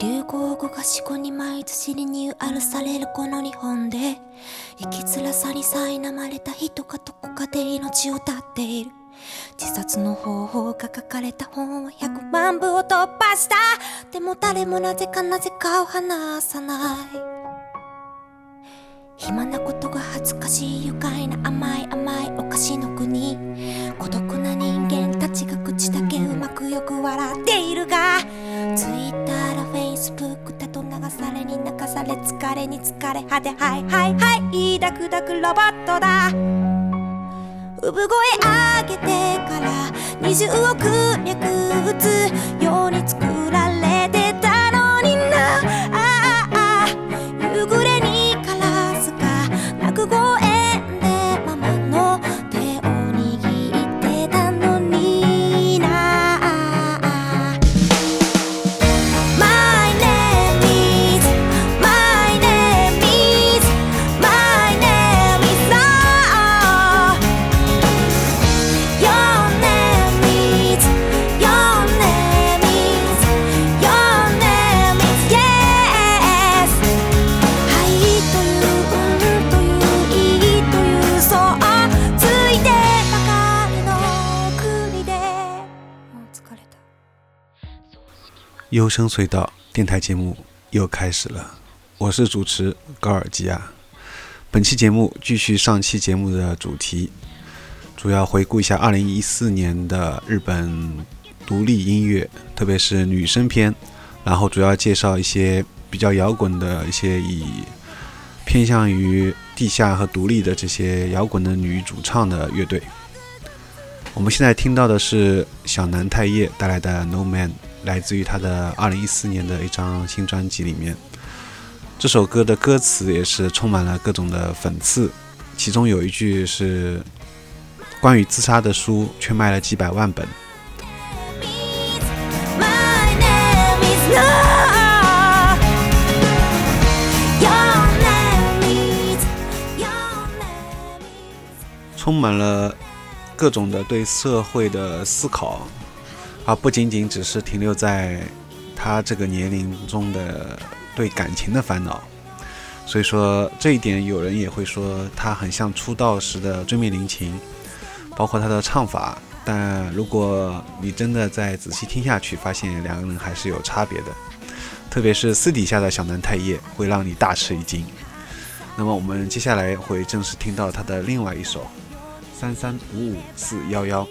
流行語が四五に毎年リニューアルされるこの日本で生きづらさに苛まれた人がどこかで命を絶っている。自殺の方法が書かれた本は100万部を突破した。でも誰もなぜかなぜかを話さない。暇なことが恥ずかしい愉快な甘い甘いお菓子の国。疲れに疲れ果てはいはいはいダクダクロボットだ。産声上げてから20億脈打つ。ように作幽声隧道电台节目又开始了，我是主持高尔基亚。本期节目继续上期节目的主题，主要回顾一下2014年的日本独立音乐，特别是女生篇，然后主要介绍一些比较摇滚的一些以偏向于地下和独立的这些摇滚的女主唱的乐队。我们现在听到的是小南太叶带来的《No Man》。来自于他的二零一四年的一张新专辑里面。这首歌的歌词也是充满了各种的讽刺，其中有一句是关于自杀的书，却卖了几百万本。充满了各种的对社会的思考，而不仅仅只是停留在他这个年龄中的对感情的烦恼。所以说这一点，有人也会说他很像出道时的追命林琴，包括他的唱法。但如果你真的再仔细听下去，发现两个人还是有差别的，特别是私底下的小南太叶会让你大吃一惊。那么我们接下来会正式听到他的另外一首。三三五五四幺幺。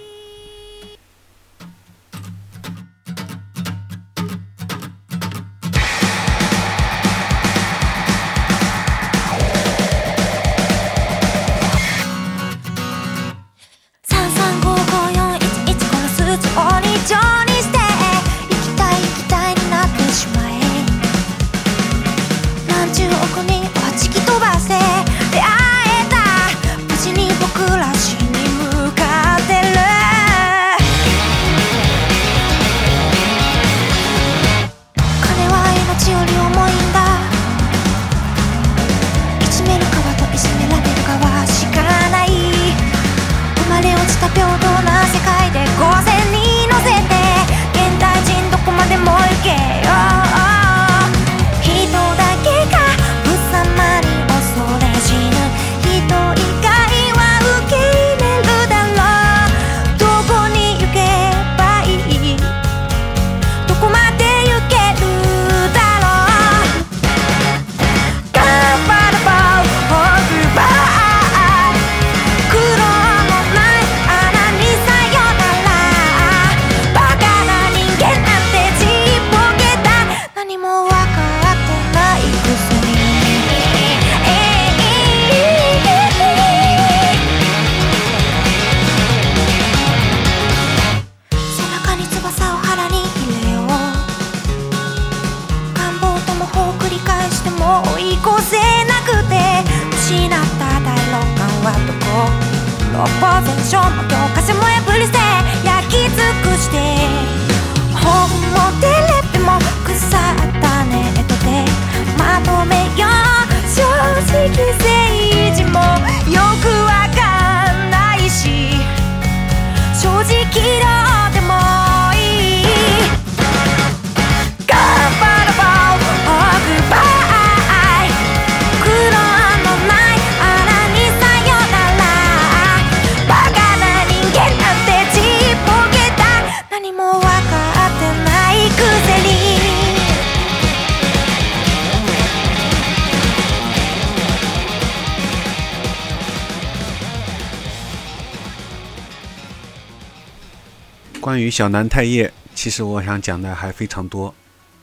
关于小南太叶，其实我想讲的还非常多。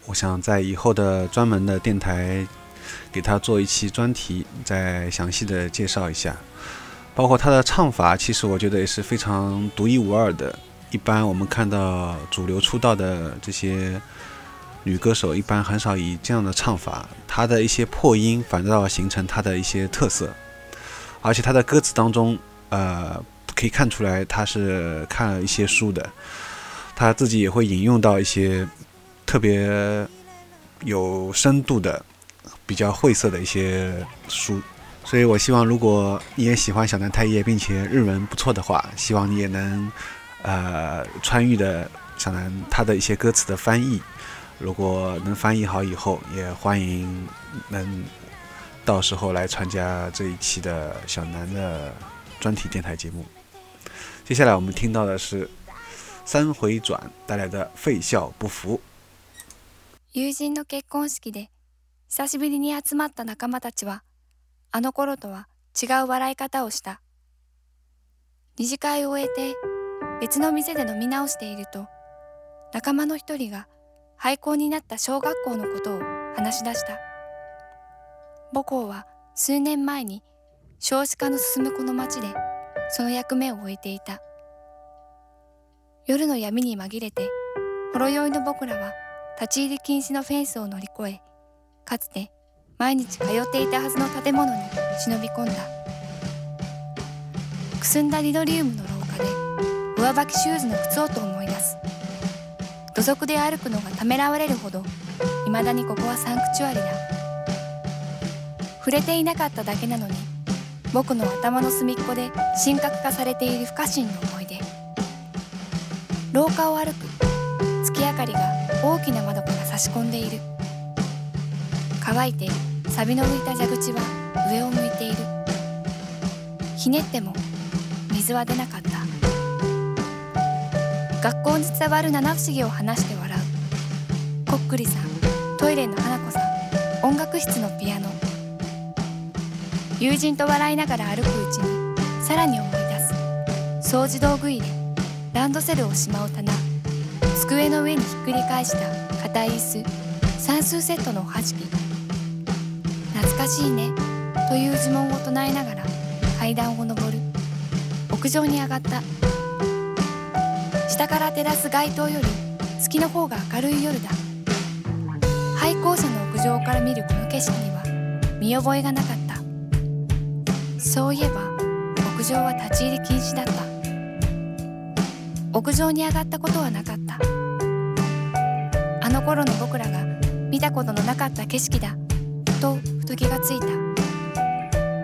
我想在以后的专门的电台给他做一期专题，再详细的介绍一下。包括他的唱法，其实我觉得也是非常独一无二的。一般我们看到主流出道的这些女歌手，一般很少以这样的唱法，她的一些破音反倒形成她的一些特色。而且她的歌词当中，呃，可以看出来她是看了一些书的，他自己也会引用到一些。特别有深度的、比较晦涩的一些书，所以我希望，如果你也喜欢小南太叶，并且日文不错的话，希望你也能呃参与的小南他的一些歌词的翻译。如果能翻译好以后，也欢迎能到时候来参加这一期的小南的专题电台节目。接下来我们听到的是三回转带来的废笑不服。友人の結婚式で久しぶりに集まった仲間たちはあの頃とは違う笑い方をした。二次会を終えて別の店で飲み直していると仲間の一人が廃校になった小学校のことを話し出した。母校は数年前に少子化の進むこの町でその役目を終えていた。夜の闇に紛れてほろ酔いの僕らは立ち入り禁止のフェンスを乗り越えかつて毎日通っていたはずの建物に忍び込んだ。くすんだリノリウムの廊下で上履きシューズの靴音を思い出す。土足で歩くのがためらわれるほど未だにここはサンクチュアリだ。触れていなかっただけなのに僕の頭の隅っこで神格化されている不可侵の思い廊下を歩く。月明かりが大きな窓から差し込んでいる。乾いて錆の浮いた蛇口は上を向いている。ひねっても水は出なかった。学校に伝わる七不思議を話して笑う。こっくりさんトイレの花子さん音楽室のピアノ。友人と笑いながら歩くうちにさらに思い出す。掃除道具入れ。ランドセルをしまう棚。机の上にひっくり返した硬い椅子。算数セットのおはじき。懐かしいね。という呪文を唱えながら階段を上る。屋上に上がった。下から照らす街灯より月の方が明るい夜だ。廃校舎の屋上から見るこの景色には見覚えがなかった。そういえば屋上は立ち入り禁止だった。屋上に上がったことはなかった。あの頃の僕らが見たことのなかった景色だとふと気がついた。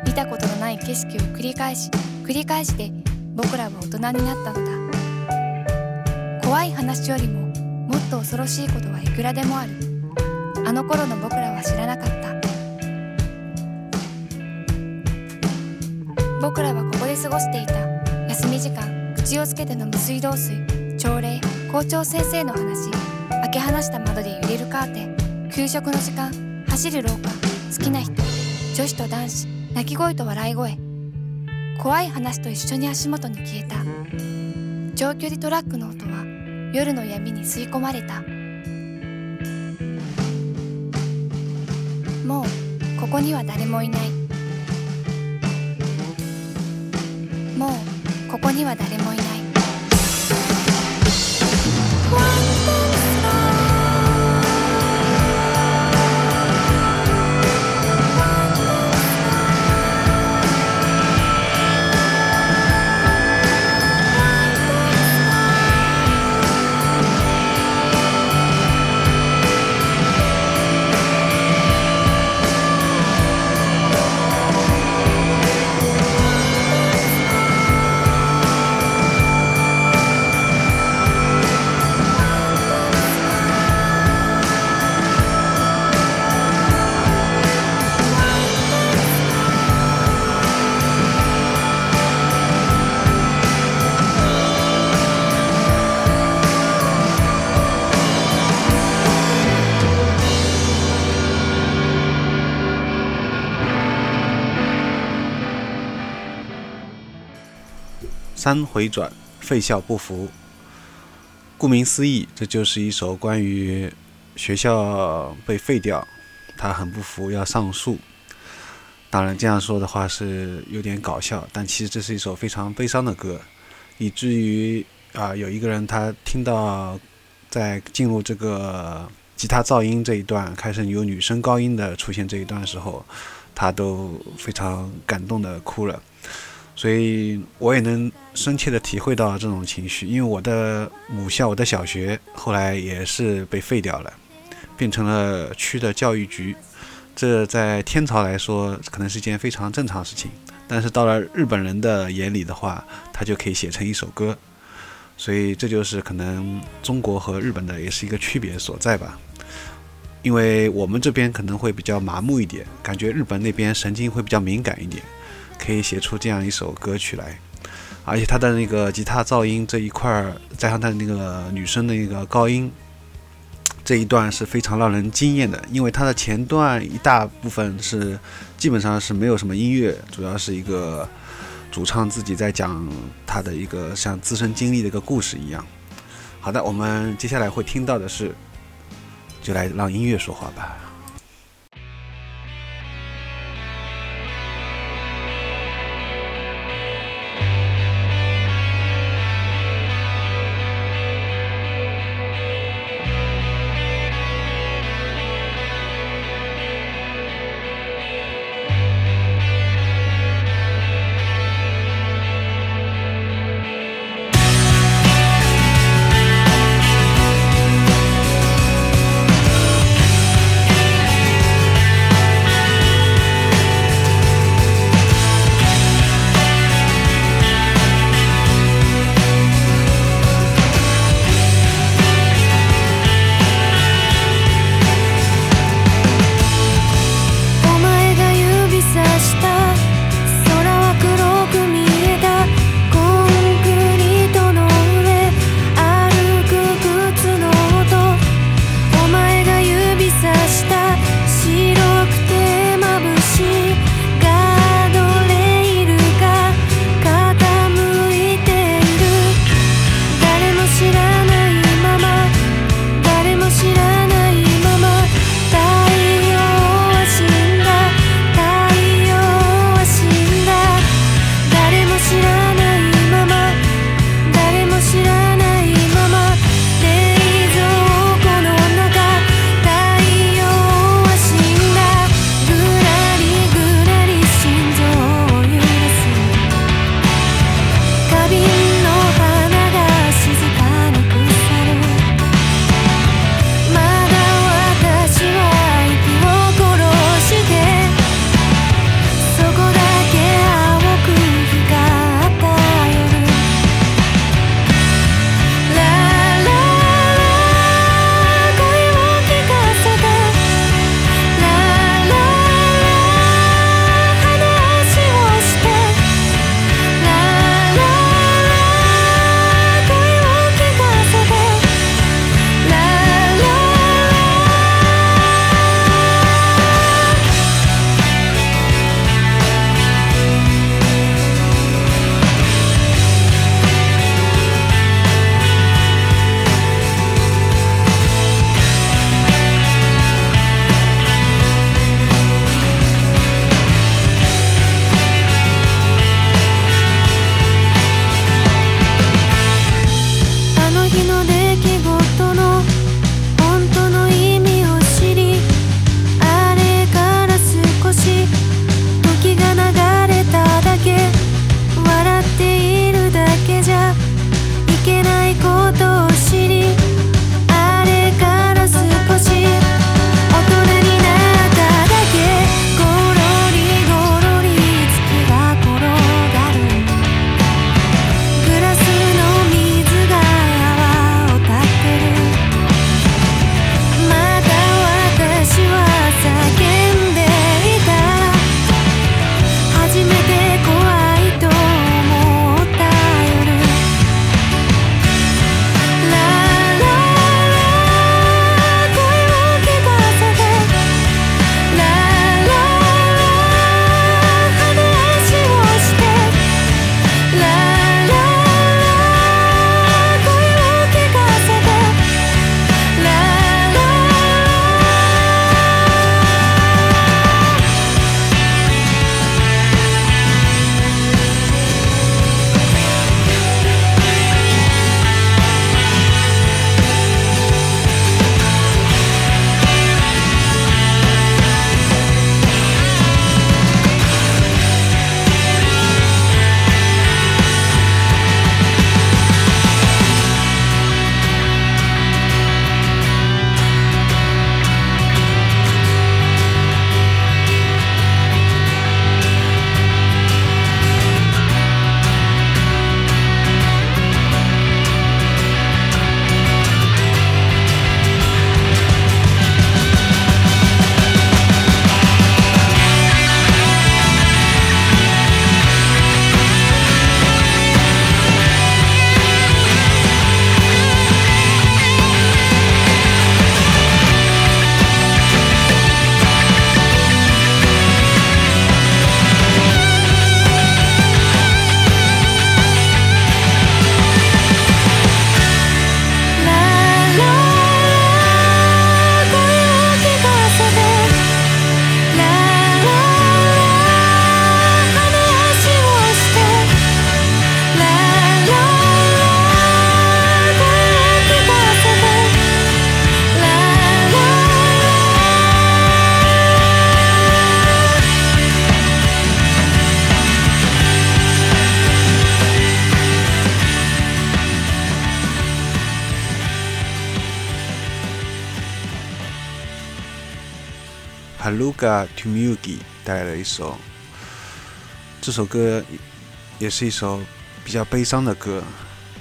見たことのない景色を繰り返し繰り返して僕らは大人になったのだ。怖い話よりももっと恐ろしいことはいくらでもある。あの頃の僕らは知らなかった。僕らはここで過ごしていた休み時間口をつけて飲む水道水朝礼校長先生の話開け放した窓で揺れるカーテン給食の時間走る廊下好きな人女子と男子泣き声と笑い声怖い話と一緒に足元に消えた。長距離トラックの音は夜の闇に吸い込まれた。もうここには誰もいない。もうここには誰もいない。三回转，废校不服。顾名思义，这就是一首关于学校被废掉，他很不服，要上诉。当然，这样说的话是有点搞笑，但其实这是一首非常悲伤的歌，以至于啊，有一个人他听到在进入这个吉他噪音这一段，开始有女生高音的出现这一段时候，他都非常感动的哭了。所以我也能深切的体会到这种情绪，因为我的母校，我的小学后来也是被废掉了，变成了区的教育局。这在天朝来说可能是一件非常正常的事情，但是到了日本人的眼里的话，他就可以写成一首歌，所以这就是可能中国和日本的也是一个区别所在吧。因为我们这边可能会比较麻木一点，感觉日本那边神经会比较敏感一点，可以写出这样一首歌曲来，而且他的那个吉他噪音这一块儿，加上他的那个女生的那个高音。这一段是非常让人惊艳的，因为它的前段一大部分是基本上是没有什么音乐，主要是一个主唱自己在讲他的一个像自身经历的一个故事一样。好的，我们接下来会听到的是，就来让音乐说话吧。Haluga Tumugi 带来的一首。这首歌也是一首比较悲伤的歌。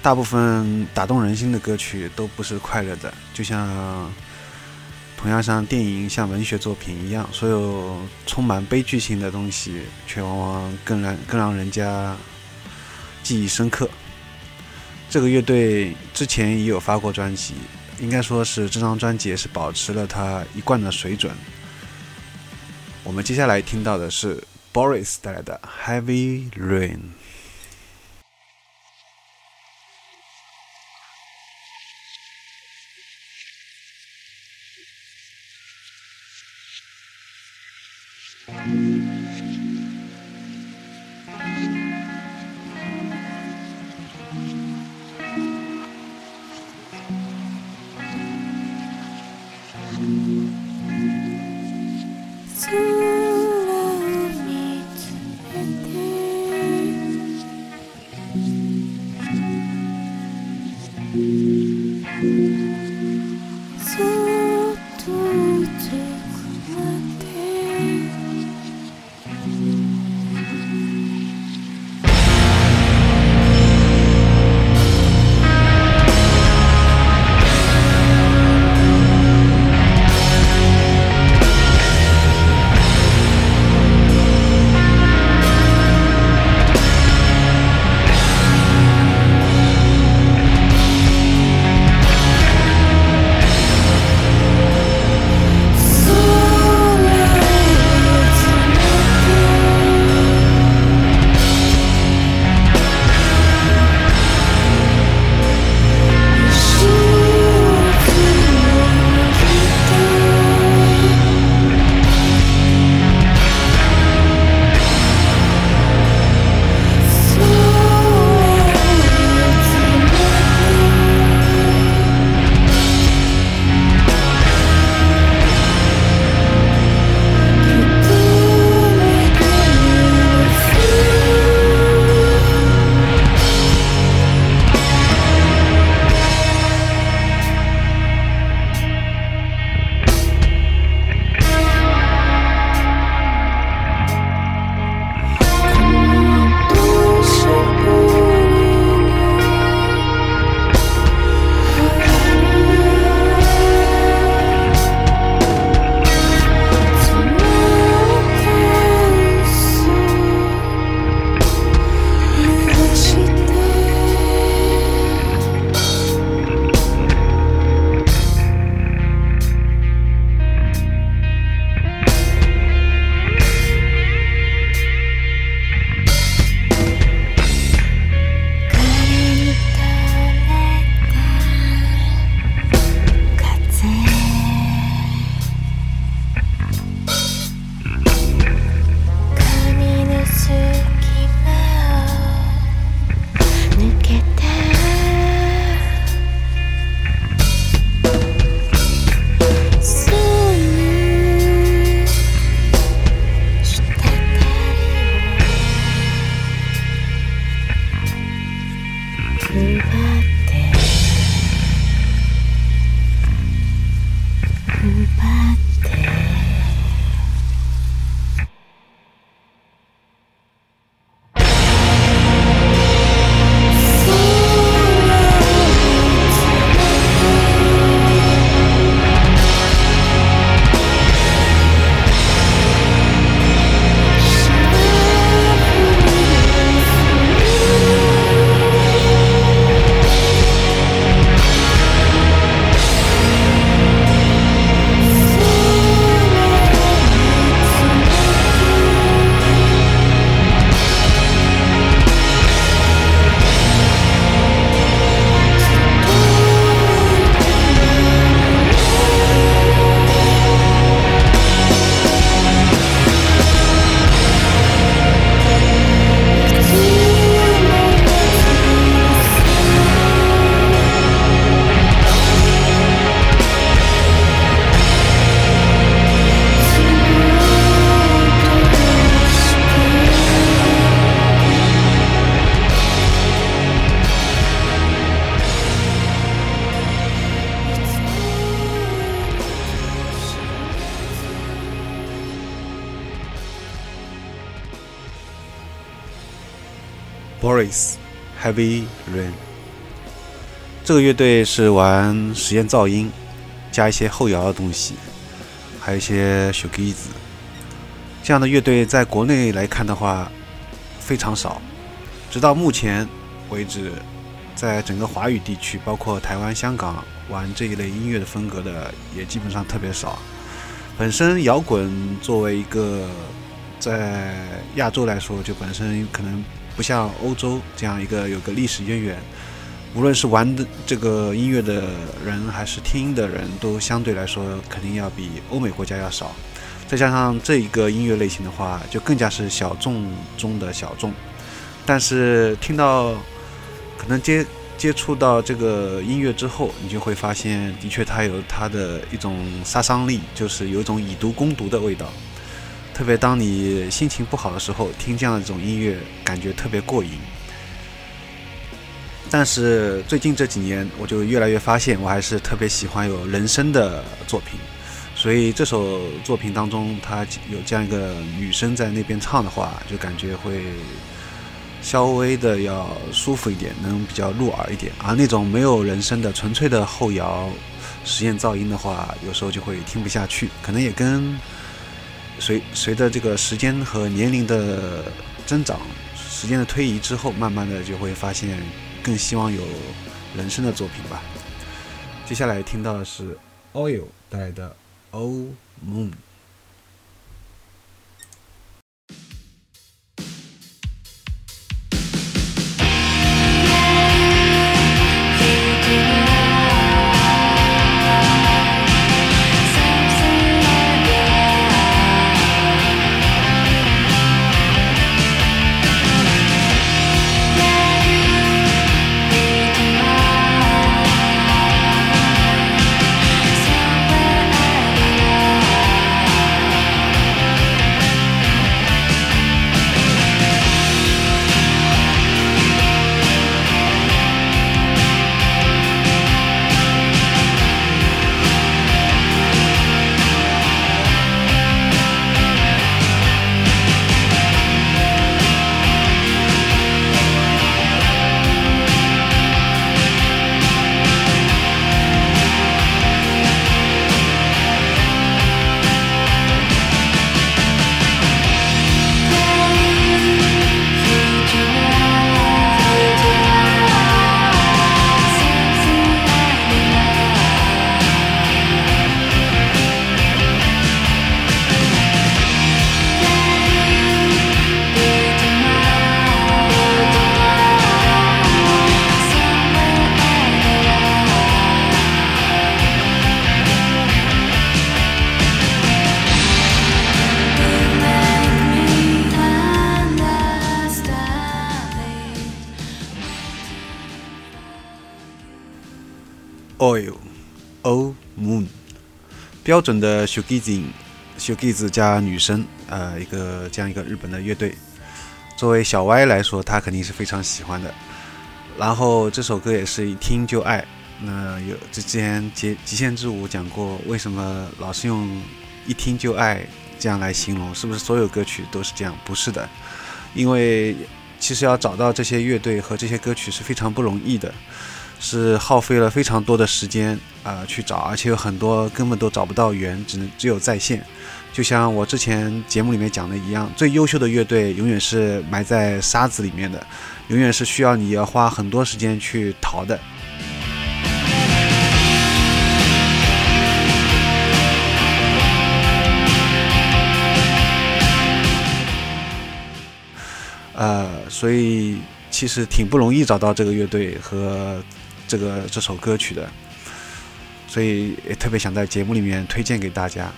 大部分打动人心的歌曲都不是快乐的，就像同样像电影、像文学作品一样，所有充满悲剧性的东西，却往往更让更让人家记忆深刻。这个乐队之前也有发过专辑，应该说是这张专辑也是保持了它一贯的水准。我们接下来听到的是 Boris 带来的《Heavy Rain》。Heavy Rain。这个乐队是玩实验噪音，加一些后摇的东西，还有一些小笛子。这样的乐队在国内来看的话非常少，直到目前为止，在整个华语地区，包括台湾、香港，玩这一类音乐的风格的也基本上特别少。本身摇滚作为一个在亚洲来说，就本身可能不像欧洲这样一个有个历史渊源，无论是玩的这个音乐的人还是听的人都相对来说肯定要比欧美国家要少。再加上这一个音乐类型的话，就更加是小众中的小众。但是听到可能接接触到这个音乐之后，你就会发现，的确它有它的一种杀伤力，就是有一种以毒攻毒的味道。特别当你心情不好的时候，听这样一种音乐，感觉特别过瘾。但是最近这几年，我就越来越发现，我还是特别喜欢有人声的作品。所以这首作品当中，它有这样一个女生在那边唱的话，就感觉会稍微的要舒服一点，能比较入耳一点。而那种没有人声的纯粹的后摇实验噪音的话，有时候就会听不下去。可能也跟随随着这个时间和年龄的增长，时间的推移之后，慢慢的就会发现更希望有人生的作品吧。接下来听到的是 Oil 带来的。Oh Moon. Oil O Moon，标准的 Shugizi Shugizi 加女生，呃，一个这样一个日本的乐队。作为小歪来说，他肯定是非常喜欢的。然后这首歌也是一听就爱。那有之前极极限之舞讲过，为什么老是用一听就爱这样来形容？是不是所有歌曲都是这样？不是的，因为其实要找到这些乐队和这些歌曲是非常不容易的。是耗费了非常多的时间啊去找，而且有很多根本都找不到源，只能只有在线。就像我之前节目里面讲的一样，最优秀的乐队永远是埋在沙子里面的，永远是需要你要花很多时间去淘的。呃，所以其实挺不容易找到这个乐队和。这个这首歌曲的，所以也特别想在节目里面推荐给大家。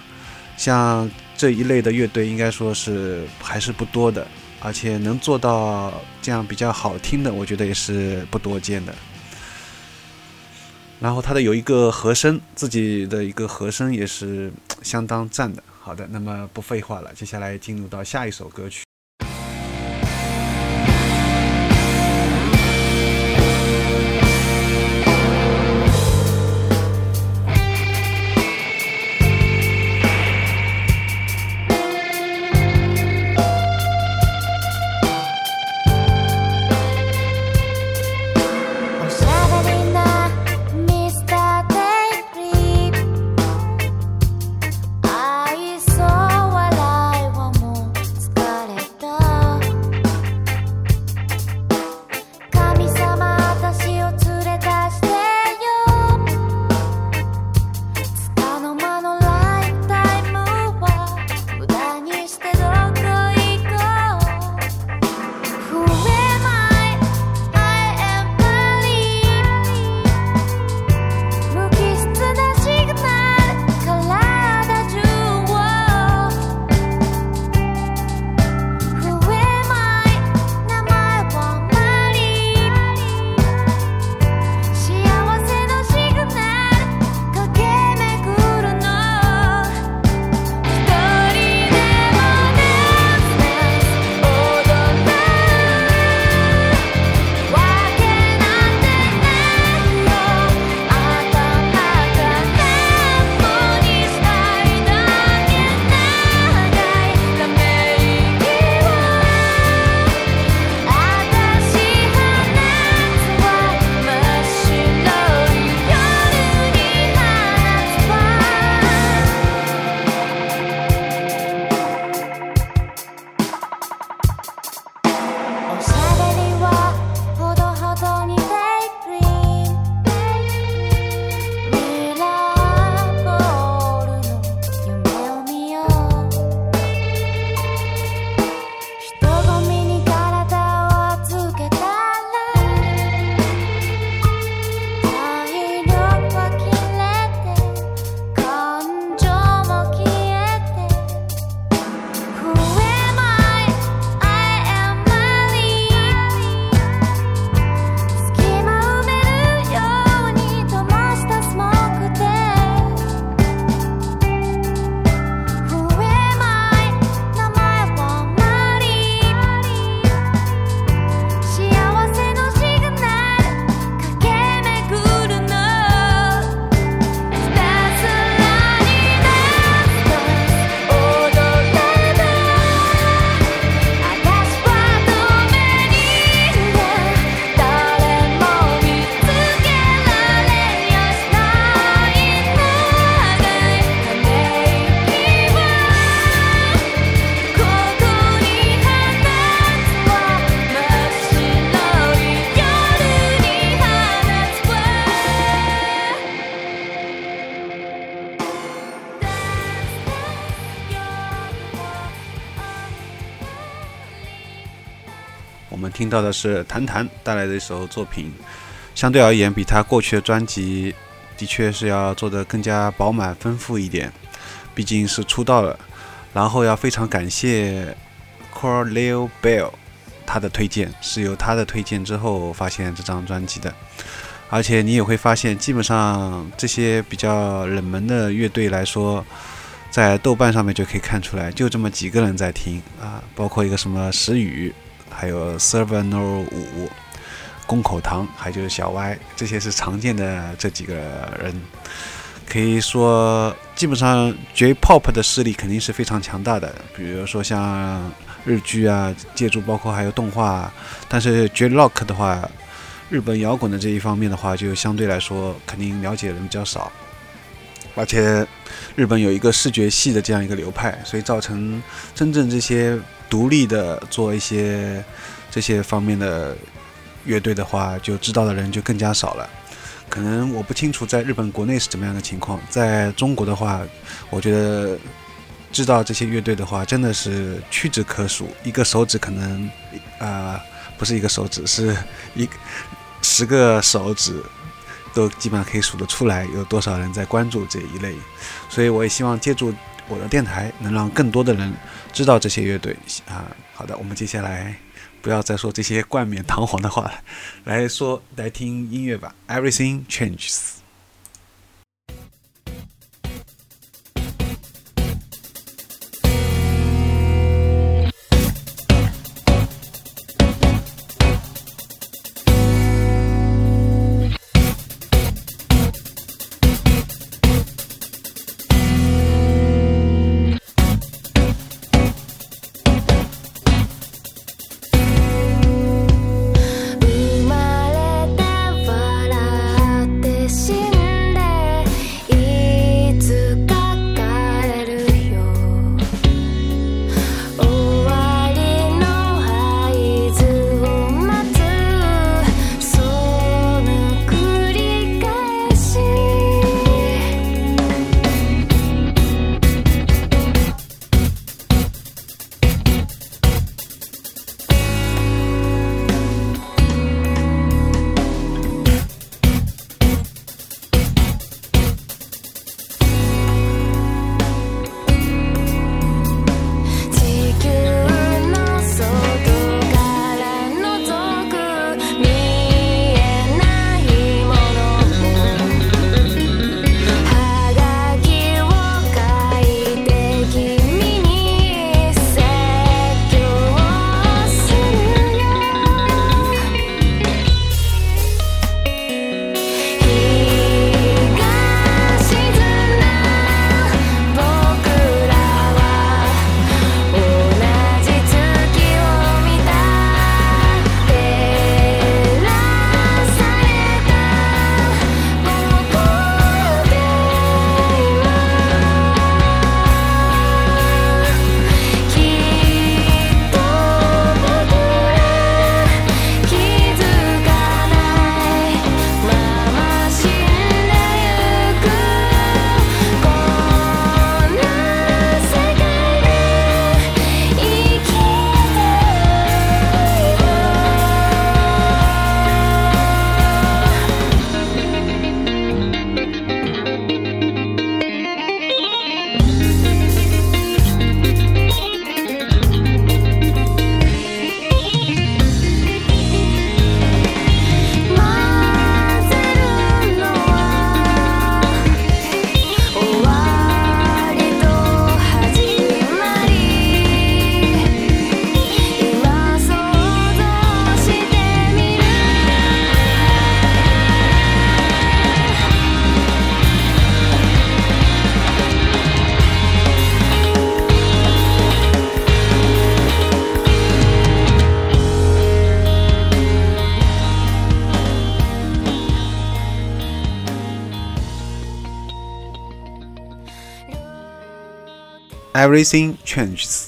像这一类的乐队，应该说是还是不多的，而且能做到这样比较好听的，我觉得也是不多见的。然后他的有一个和声，自己的一个和声也是相当赞的。好的，那么不废话了，接下来进入到下一首歌曲。到的是谭谭带来的一首作品，相对而言，比他过去的专辑的确是要做的更加饱满丰富一点，毕竟是出道了。然后要非常感谢 c o r l e o Bell 他的推荐，是由他的推荐之后发现这张专辑的。而且你也会发现，基本上这些比较冷门的乐队来说，在豆瓣上面就可以看出来，就这么几个人在听啊，包括一个什么石宇，还有 Servano 五、宫口堂，还就是小歪，这些是常见的这几个人。可以说，基本上 J-Pop 的势力肯定是非常强大的，比如说像日剧啊，借助包括还有动画，但是 J-Rock 的话。日本摇滚的这一方面的话，就相对来说肯定了解的人比较少，而且日本有一个视觉系的这样一个流派，所以造成真正这些独立的做一些这些方面的乐队的话，就知道的人就更加少了。可能我不清楚在日本国内是怎么样的情况，在中国的话，我觉得知道这些乐队的话，真的是屈指可数，一个手指可能啊，不是一个手指，是一。十个手指都基本上可以数得出来，有多少人在关注这一类，所以我也希望借助我的电台，能让更多的人知道这些乐队啊。好的，我们接下来不要再说这些冠冕堂皇的话了，来说来听音乐吧。Everything changes。Everything changes，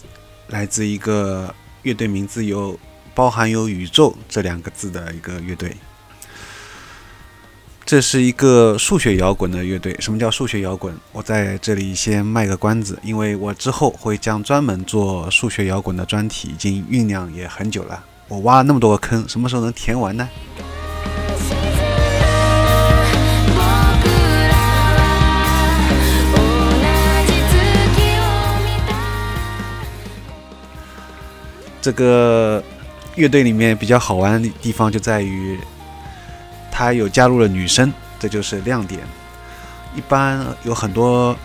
来自一个乐队名字有包含有宇宙这两个字的一个乐队。这是一个数学摇滚的乐队。什么叫数学摇滚？我在这里先卖个关子，因为我之后会将专门做数学摇滚的专题，已经酝酿也很久了。我挖了那么多个坑，什么时候能填完呢？这个乐队里面比较好玩的地方就在于，他有加入了女生，这就是亮点。一般有很多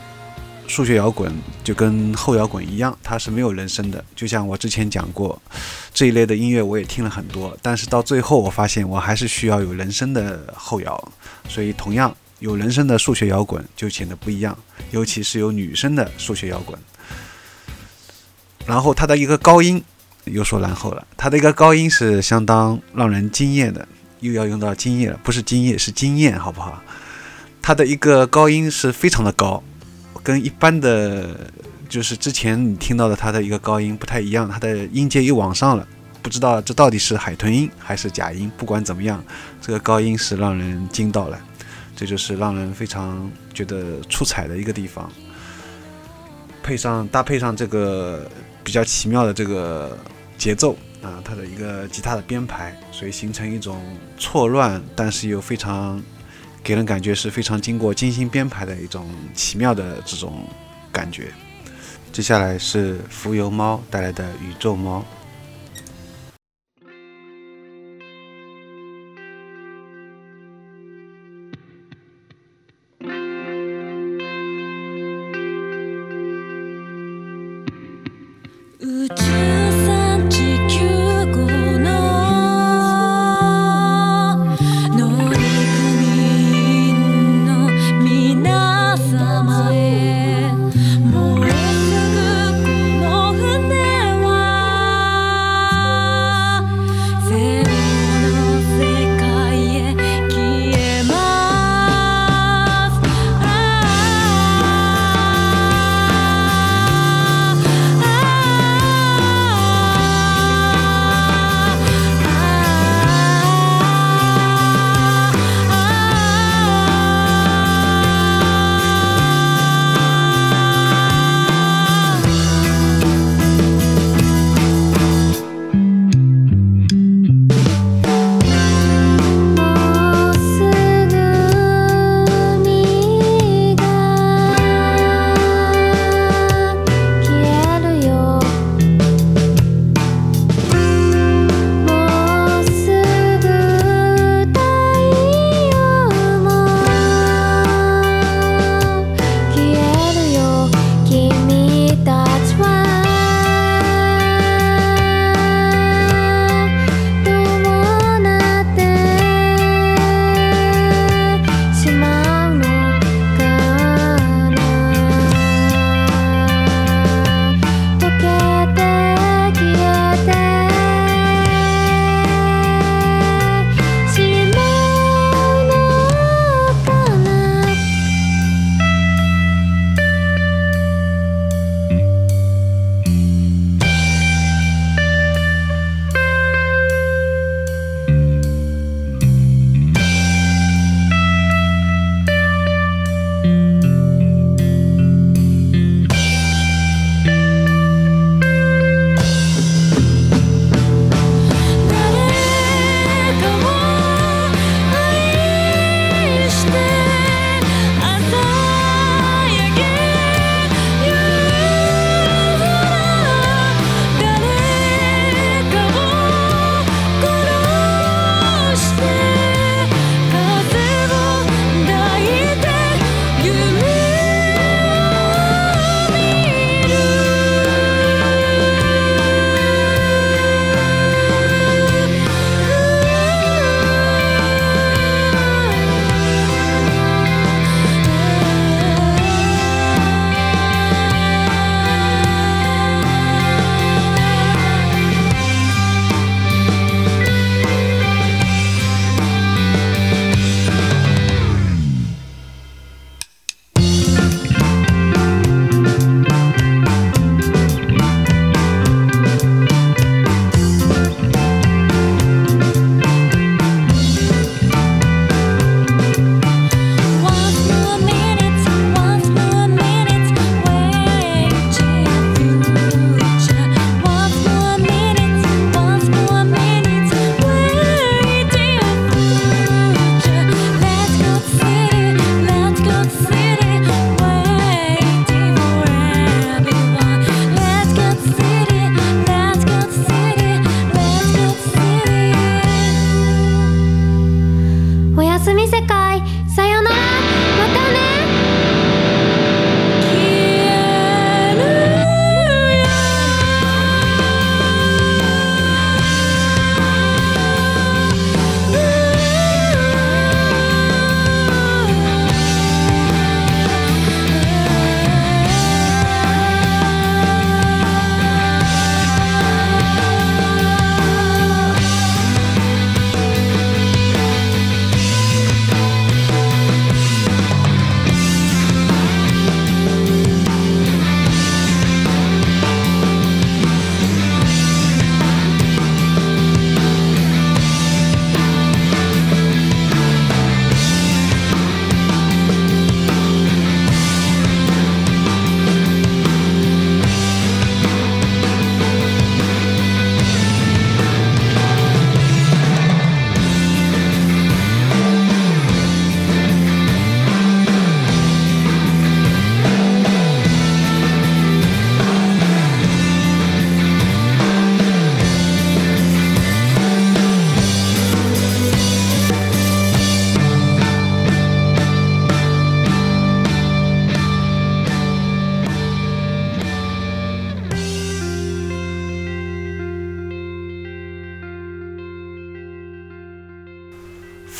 数学摇滚就跟后摇滚一样，它是没有人声的。就像我之前讲过，这一类的音乐我也听了很多，但是到最后我发现我还是需要有人声的后摇。所以同样有人声的数学摇滚就显得不一样，尤其是有女生的数学摇滚。然后它的一个高音。又说然后了，它的一个高音是相当让人惊艳的，又要用到惊艳了，不是惊艳是惊艳，好不好？它的一个高音是非常的高，跟一般的就是之前你听到的它的一个高音不太一样，它的音阶又往上了，不知道这到底是海豚音还是假音，不管怎么样，这个高音是让人惊到了，这就是让人非常觉得出彩的一个地方，配上搭配上这个。比较奇妙的这个节奏啊，它的一个吉他的编排，所以形成一种错乱，但是又非常给人感觉是非常经过精心编排的一种奇妙的这种感觉。接下来是浮游猫带来的宇宙猫。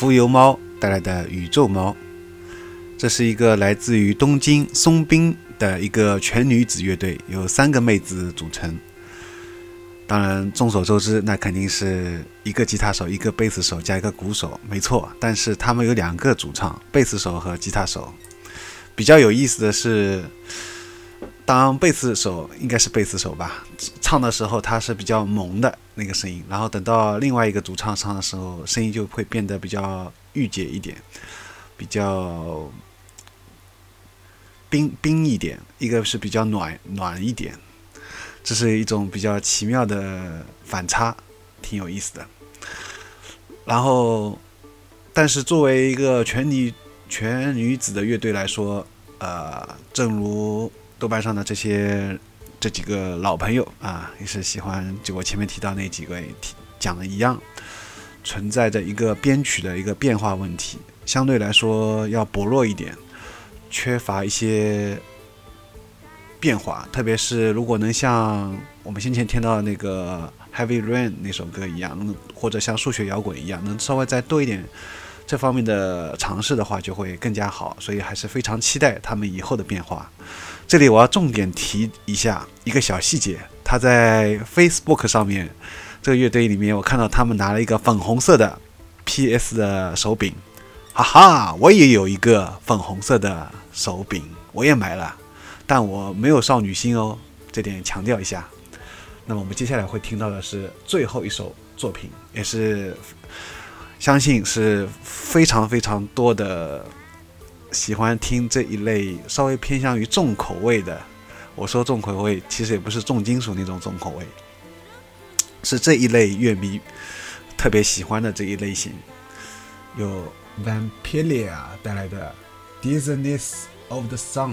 浮游猫带来的《宇宙猫》。这是一个来自于东京松滨的一个全女子乐队，由三个妹子组成。当然，众所周知，那肯定是一个吉他手、一个贝斯手加一个鼓手，没错。但是他们有两个主唱，贝斯手和吉他手。比较有意思的是。当贝斯手应该是贝斯手吧，唱的时候他是比较萌的那个声音，然后等到另外一个主唱唱的时候，声音就会变得比较御姐一点，比较冰冰一点，一个是比较暖暖一点，这是一种比较奇妙的反差，挺有意思的。然后，但是作为一个全女全女子的乐队来说，呃，正如。豆瓣上的这些这几个老朋友啊，也是喜欢就我前面提到那几个讲的一样，存在着一个编曲的一个变化问题，相对来说要薄弱一点，缺乏一些变化。特别是如果能像我们先前听到的那个《Heavy Rain》那首歌一样，或者像数学摇滚一样，能稍微再多一点这方面的尝试的话，就会更加好。所以还是非常期待他们以后的变化。这里我要重点提一下一个小细节，他在 Facebook 上面，这个乐队里面，我看到他们拿了一个粉红色的 PS 的手柄，哈哈，我也有一个粉红色的手柄，我也买了，但我没有少女心哦，这点强调一下。那么我们接下来会听到的是最后一首作品，也是相信是非常非常多的。喜欢听这一类稍微偏向于重口味的，我说重口味其实也不是重金属那种重口味，是这一类乐迷特别喜欢的这一类型，有 Vampiria 带来的《Dizziness of the Sun》。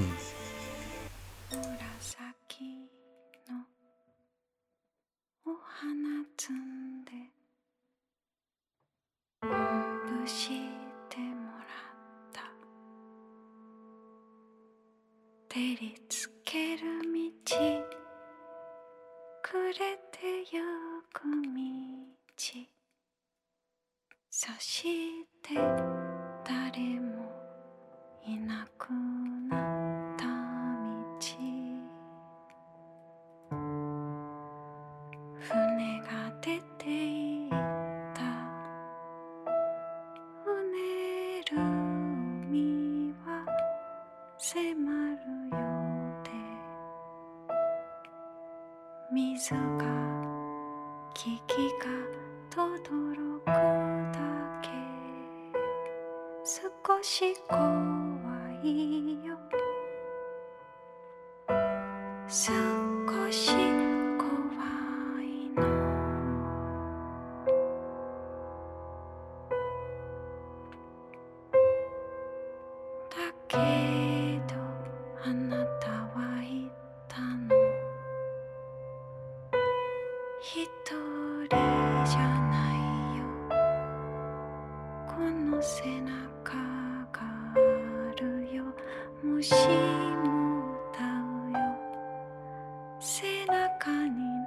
中に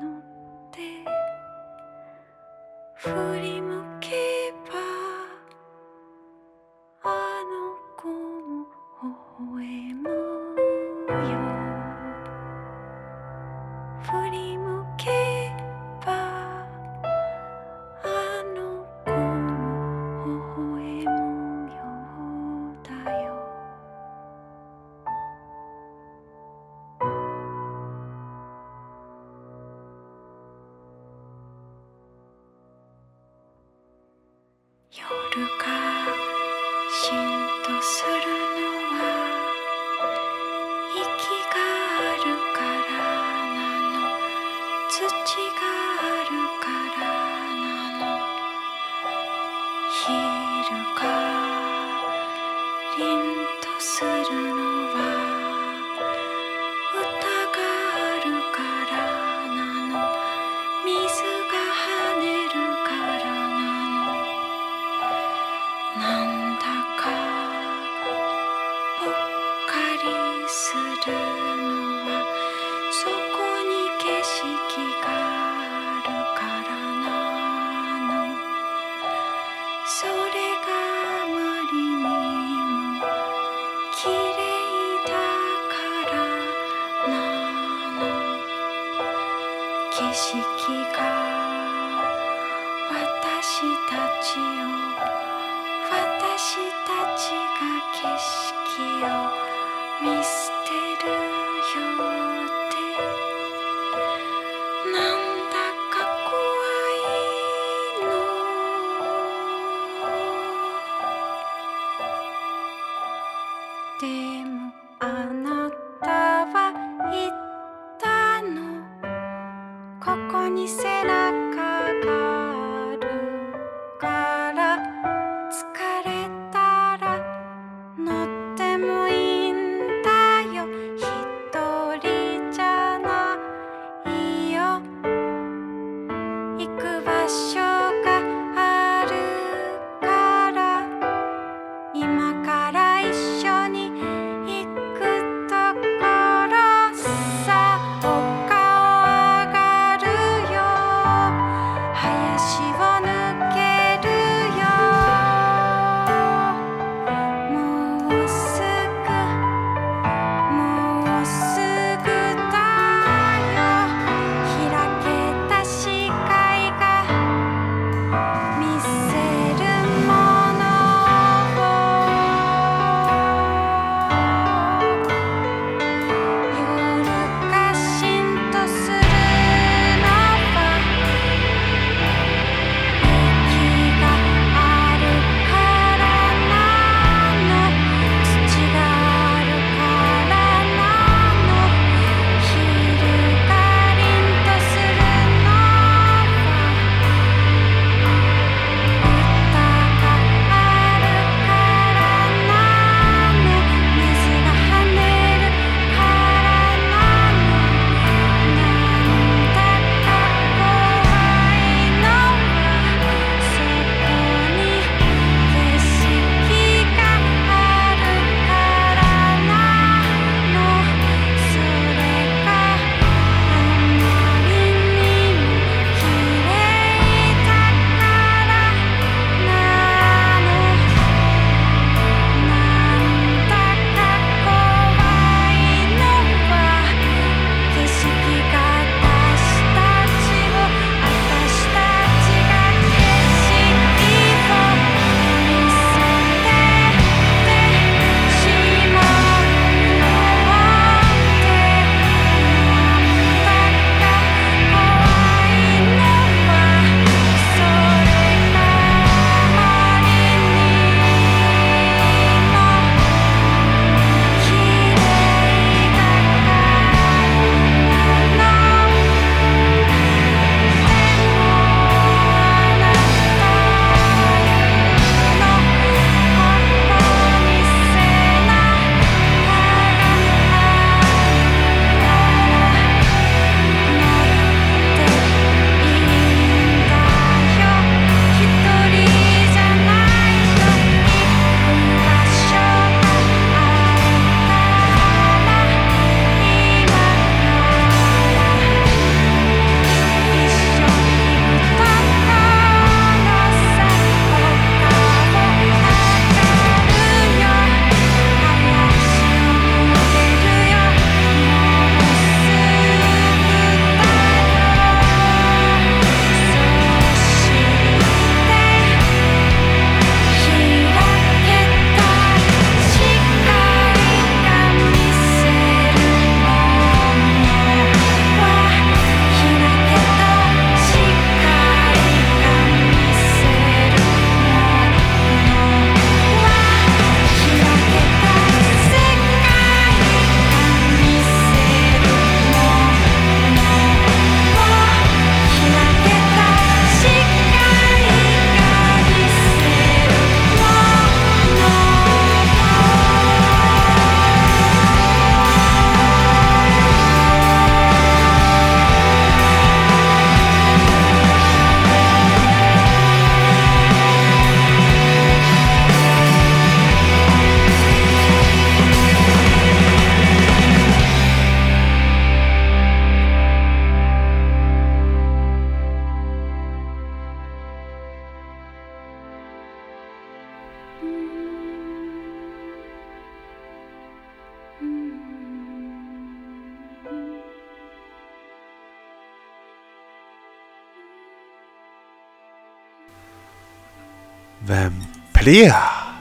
Plia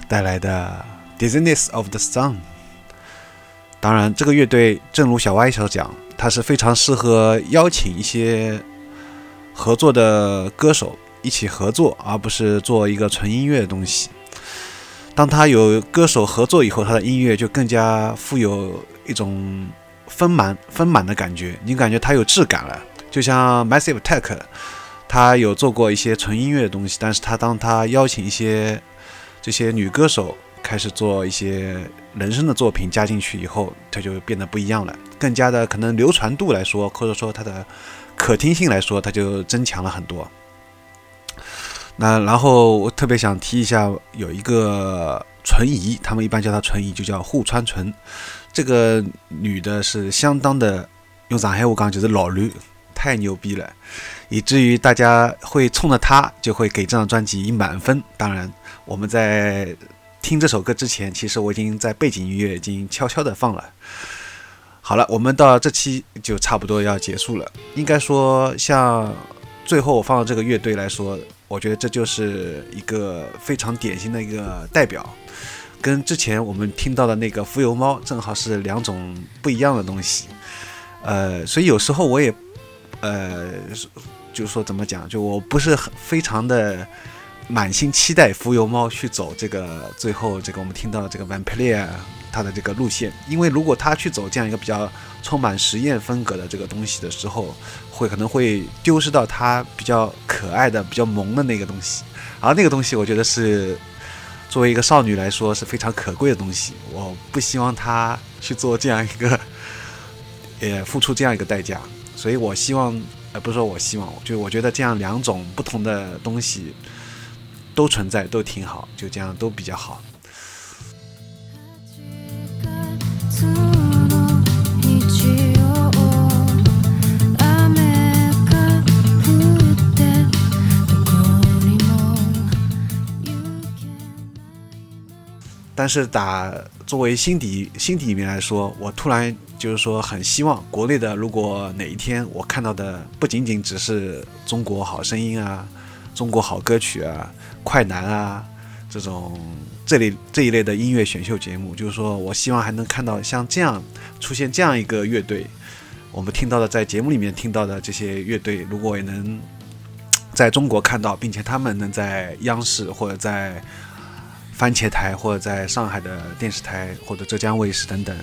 带来的《Dizziness of the Sun》。当然，这个乐队正如小歪所讲，它是非常适合邀请一些合作的歌手一起合作，而不是做一个纯音乐的东西。当他有歌手合作以后，他的音乐就更加富有一种丰满、丰满的感觉，你感觉他有质感了。就像 Massive Attack，他有做过一些纯音乐的东西，但是他当他邀请一些这些女歌手开始做一些人声的作品加进去以后，它就变得不一样了，更加的可能流传度来说，或者说它的可听性来说，它就增强了很多。那然后我特别想提一下，有一个纯姨，他们一般叫她纯姨，就叫户川纯。这个女的是相当的，用上海话讲就是老驴，太牛逼了，以至于大家会冲着他就会给这张专辑以满分。当然，我们在听这首歌之前，其实我已经在背景音乐已经悄悄的放了。好了，我们到这期就差不多要结束了。应该说，像最后我放的这个乐队来说。我觉得这就是一个非常典型的一个代表，跟之前我们听到的那个浮游猫正好是两种不一样的东西。呃，所以有时候我也，呃，就是说怎么讲，就我不是很非常的满心期待浮游猫去走这个最后这个我们听到的这个 Vampire 它的这个路线，因为如果他去走这样一个比较充满实验风格的这个东西的时候。会可能会丢失到他比较可爱的、比较萌的那个东西，而那个东西，我觉得是作为一个少女来说是非常可贵的东西。我不希望她去做这样一个，也 付出这样一个代价。所以我希望，呃，不是说我希望，就我觉得这样两种不同的东西都存在，都挺好，就这样都比较好。但是打作为心底心底里面来说，我突然就是说很希望国内的，如果哪一天我看到的不仅仅只是中国好声音啊、中国好歌曲啊、快男啊这种这类这一类的音乐选秀节目，就是说我希望还能看到像这样出现这样一个乐队，我们听到的在节目里面听到的这些乐队，如果也能在中国看到，并且他们能在央视或者在。番茄台或者在上海的电视台或者浙江卫视等等，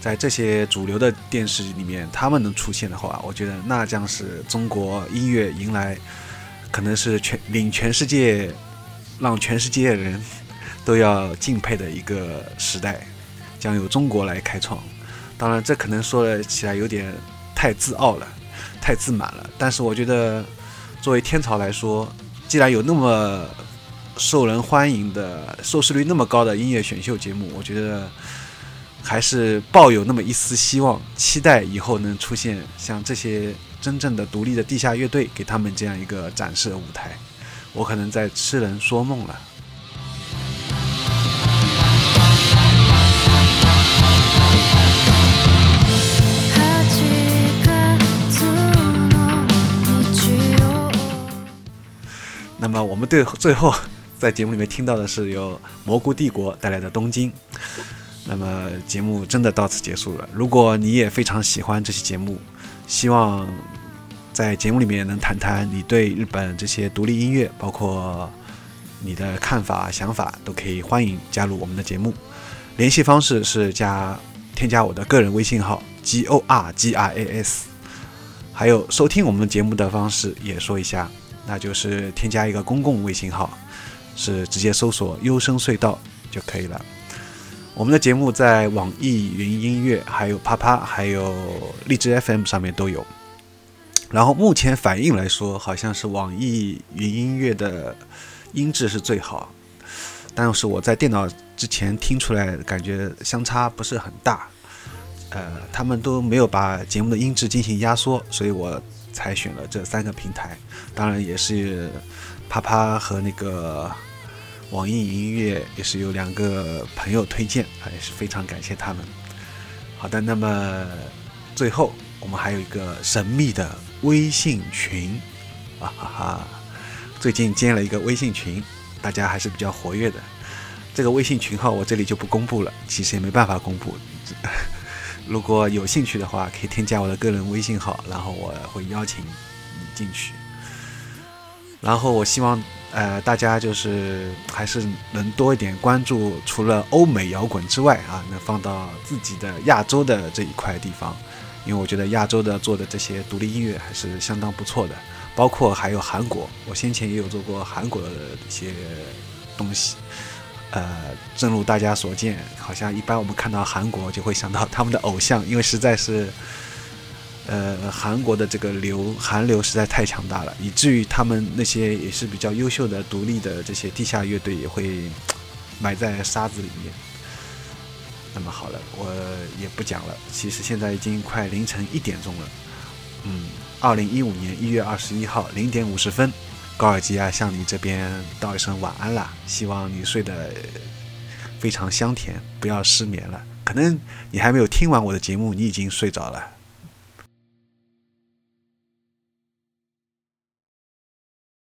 在这些主流的电视里面，他们能出现的话，我觉得那将是中国音乐迎来可能是全领全世界，让全世界人都要敬佩的一个时代，将由中国来开创。当然，这可能说起来有点太自傲了，太自满了。但是我觉得，作为天朝来说，既然有那么受人欢迎的、收视率那么高的音乐选秀节目，我觉得还是抱有那么一丝希望，期待以后能出现像这些真正的独立的地下乐队，给他们这样一个展示的舞台。我可能在痴人说梦了。那么我们对最后。在节目里面听到的是由蘑菇帝国带来的《东京》，那么节目真的到此结束了。如果你也非常喜欢这期节目，希望在节目里面能谈谈你对日本这些独立音乐，包括你的看法、想法，都可以欢迎加入我们的节目。联系方式是加添加我的个人微信号 g o r g r a s，还有收听我们节目的方式也说一下，那就是添加一个公共微信号。是直接搜索“优声隧道”就可以了。我们的节目在网易云音乐、还有啪啪、还有荔枝 FM 上面都有。然后目前反应来说，好像是网易云音乐的音质是最好，但是我在电脑之前听出来，感觉相差不是很大。呃，他们都没有把节目的音质进行压缩，所以我才选了这三个平台。当然也是。啪啪和那个网易云音乐也是有两个朋友推荐，也是非常感谢他们。好的，那么最后我们还有一个神秘的微信群，啊哈哈，最近建了一个微信群，大家还是比较活跃的。这个微信群号我这里就不公布了，其实也没办法公布。如果有兴趣的话，可以添加我的个人微信号，然后我会邀请你进去。然后我希望，呃，大家就是还是能多一点关注，除了欧美摇滚之外啊，能放到自己的亚洲的这一块地方，因为我觉得亚洲的做的这些独立音乐还是相当不错的，包括还有韩国，我先前也有做过韩国的一些东西。呃，正如大家所见，好像一般我们看到韩国就会想到他们的偶像，因为实在是，呃，韩国的这个流韩流实在太强大了，以至于他们那些也是比较优秀的独立的这些地下乐队也会埋在沙子里面。那么好了，我也不讲了。其实现在已经快凌晨一点钟了。嗯，二零一五年一月二十一号零点五十分。高尔基亚向你这边道一声晚安啦，希望你睡得非常香甜，不要失眠了。可能你还没有听完我的节目，你已经睡着了。